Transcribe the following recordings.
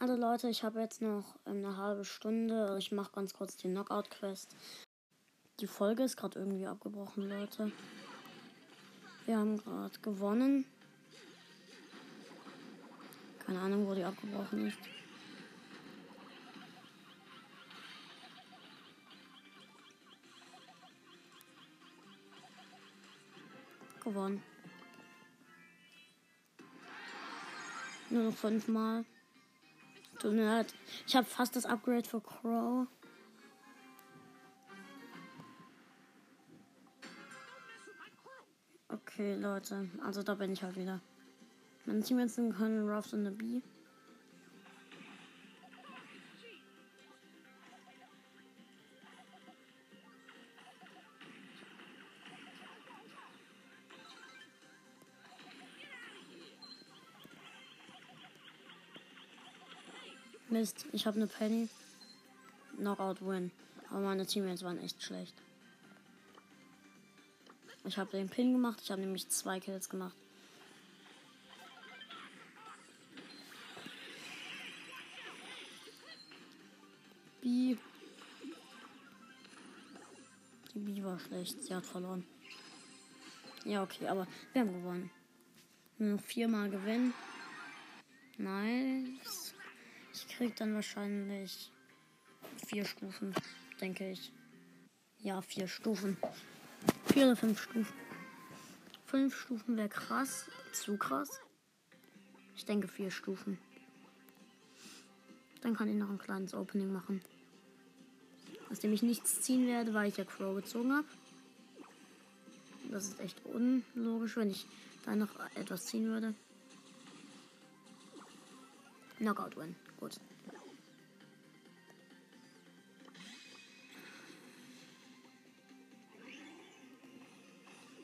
Also Leute, ich habe jetzt noch eine halbe Stunde. Ich mache ganz kurz die Knockout-Quest. Die Folge ist gerade irgendwie abgebrochen, Leute. Wir haben gerade gewonnen. Keine Ahnung, wo die abgebrochen ist. Gewonnen. Nur noch fünfmal. Mir leid. Ich habe fast das Upgrade für Crow. Okay, Leute. Also da bin ich halt wieder. Meine Teammates können Ruffs und eine B. Mist, ich habe eine Penny. Knockout Win. Aber meine Teammates waren echt schlecht. Ich habe den Pin gemacht. Ich habe nämlich zwei Kills gemacht. B. Die B war schlecht. Sie hat verloren. Ja, okay, aber wir haben gewonnen. Nur viermal gewinnen. Nice. Ich krieg dann wahrscheinlich vier Stufen, denke ich. Ja, vier Stufen. Vier oder fünf Stufen. Fünf Stufen wäre krass. Zu krass. Ich denke vier Stufen. Dann kann ich noch ein kleines Opening machen. Aus dem ich nichts ziehen werde, weil ich ja Crow gezogen habe. Das ist echt unlogisch, wenn ich da noch etwas ziehen würde. Knockout Win. Gut.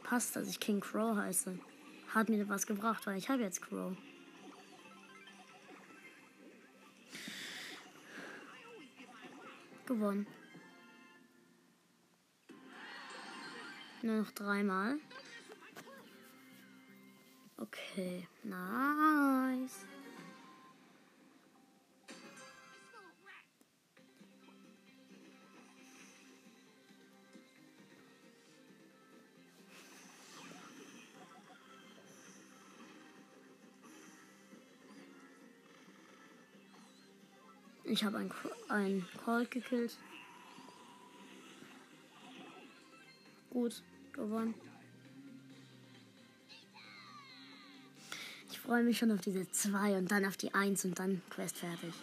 Passt, dass ich King Crow heiße. Hat mir was gebracht, weil ich habe jetzt Crow. Gewonnen. Nur noch dreimal. Okay, nice. Ich habe ein, ein Colt gekillt. Gut, gewonnen. Ich freue mich schon auf diese 2 und dann auf die 1 und dann Quest fertig.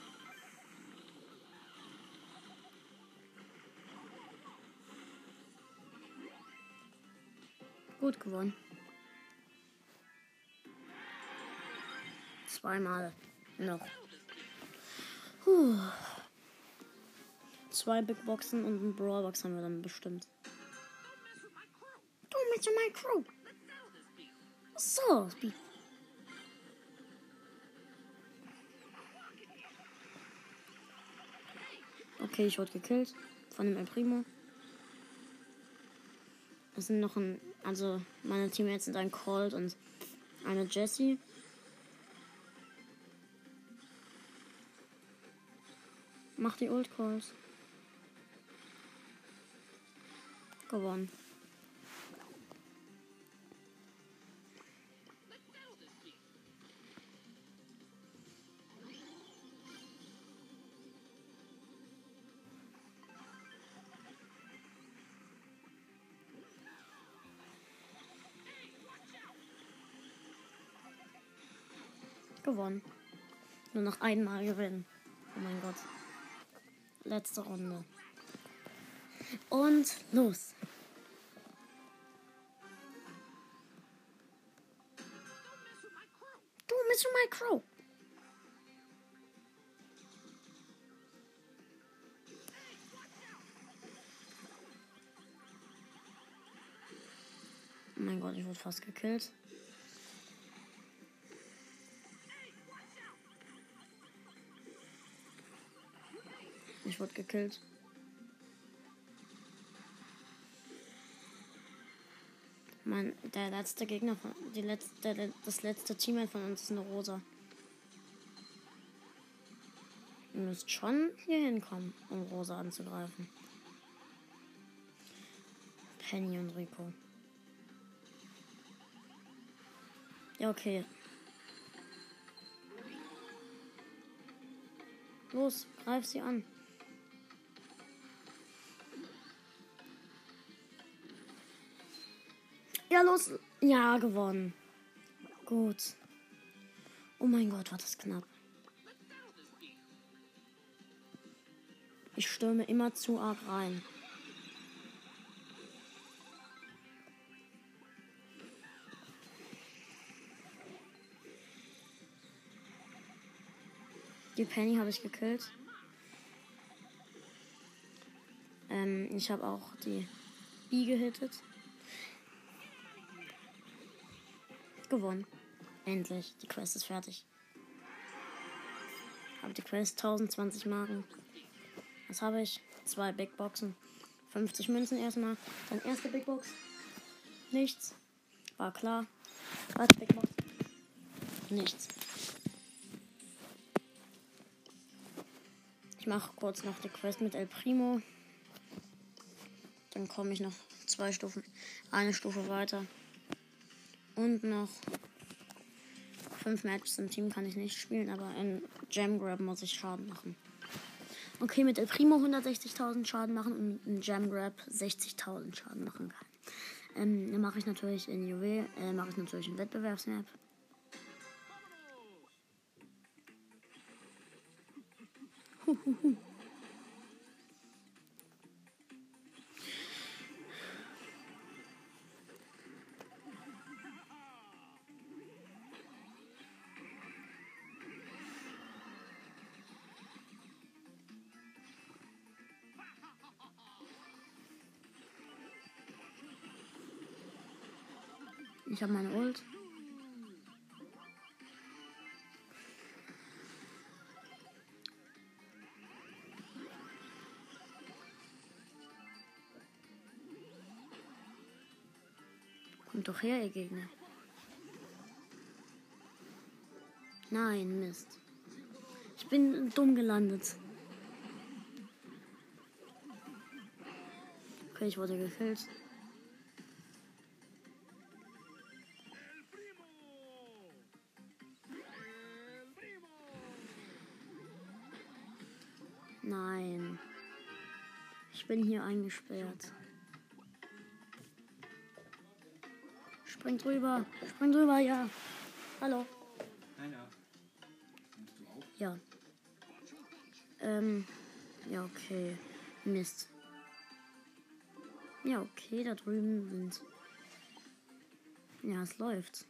Gut gewonnen. Zweimal noch. Puh. Zwei Big Boxen und ein Brawlbox haben wir dann bestimmt. Du mit my crew. So, Speed. Okay, ich wurde gekillt von dem El Primo. Es sind noch ein, also meine Teammates sind ein Colt und eine Jessie. Mach die Old Calls. Gewonnen. Gewonnen. Nur noch einmal gewinnen. Oh mein Gott letzte Runde. Und los. Du, Mr. Micro. Oh mein Gott, ich wurde fast gekillt. Ich wurde gekillt. Mein, der letzte Gegner von, die letzte, der, das letzte Teammate von uns ist eine Rosa. Ihr müsst schon hier hinkommen, um Rosa anzugreifen. Penny und Rico. Ja, okay. Los, greif sie an. Los. Ja, gewonnen. Gut. Oh mein Gott, war das knapp. Ich stürme immer zu arg rein. Die Penny habe ich gekillt. Ähm, ich habe auch die B gehittet. Gewonnen. Endlich. Die Quest ist fertig. Habe die Quest 1020 Marken. Was habe ich? Zwei Big Boxen. 50 Münzen erstmal. Dann erste Big Box. Nichts. War klar. Zweite Big Box. Nichts. Ich mache kurz noch die Quest mit El Primo. Dann komme ich noch zwei Stufen, eine Stufe weiter. Und noch fünf Matches im Team kann ich nicht spielen, aber in Jam Grab muss ich Schaden machen. Okay, mit El Primo 160.000 Schaden machen und in Jam Grab 60.000 Schaden machen kann. Ähm, dann mache ich natürlich in Juwel, äh, mache ich natürlich einen Wettbewerbsmap. Huhuhu. Ich habe meine Ult. Kommt doch her, ihr Gegner. Nein, Mist. Ich bin dumm gelandet. Okay, ich wurde gekillt. Nein. Ich bin hier eingesperrt. Spring drüber. Spring drüber, ja. Hallo. Einer. Nimmst du auf? Ja. Ähm. Ja, okay. Mist. Ja, okay, da drüben sind. Ja, es läuft.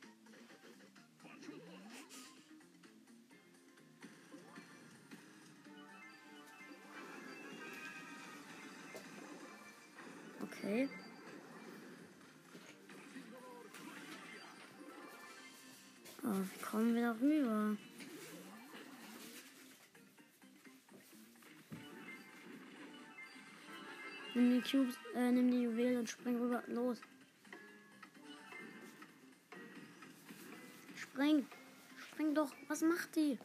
Rüber? Nimm die Cubes, äh, nimm die Juwelen und spring rüber. Los. Spring. Spring doch. Was macht die?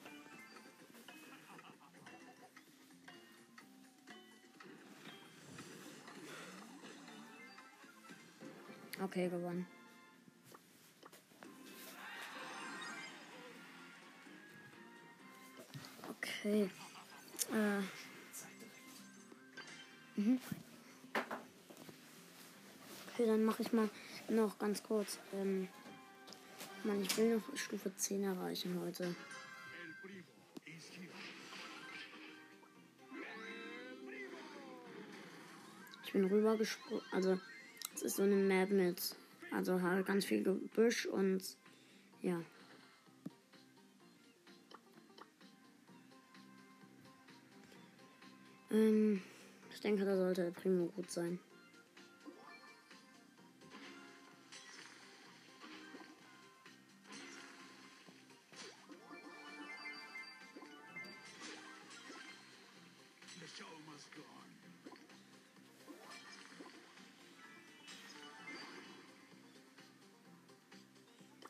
Okay, gewonnen. Okay. Äh. Mhm. Okay, dann mache ich mal noch ganz kurz. Ähm, Mann, ich will noch Stufe 10 erreichen heute. Ich bin rübergesprungen. Also, es ist so eine Map mit. Also halt ganz viel Gebüsch und. Ja. Ähm, ich denke, da sollte Primo gut sein.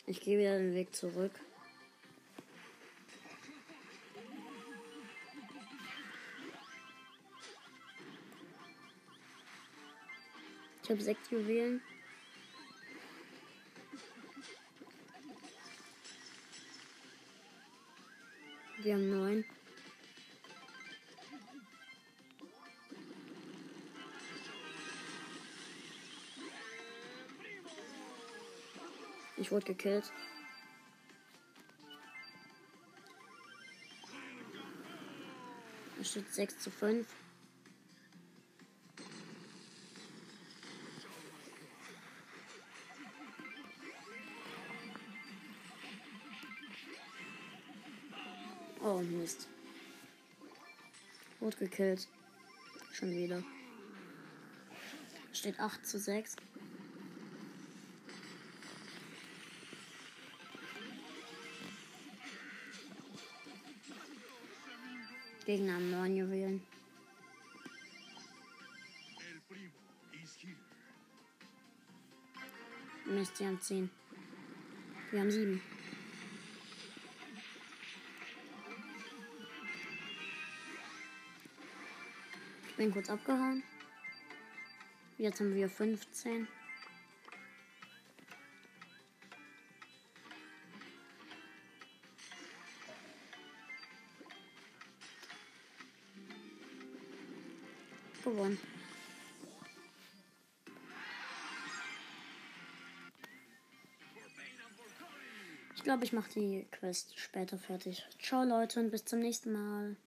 Ich gehe wieder den Weg zurück. Ich habe sechs Juwelen. Wir haben neun. Ich wurde gekillt. Es steht 6 zu 5. Oh Mist. Wurde gekillt. Schon wieder. Steht 8 zu 6. Gegner haben 9 Juwelen. Mist, die haben 10. Wir haben 7. bin kurz abgehauen. Jetzt haben wir 15. Gewonnen. Ich glaube, ich mache die Quest später fertig. Ciao Leute und bis zum nächsten Mal.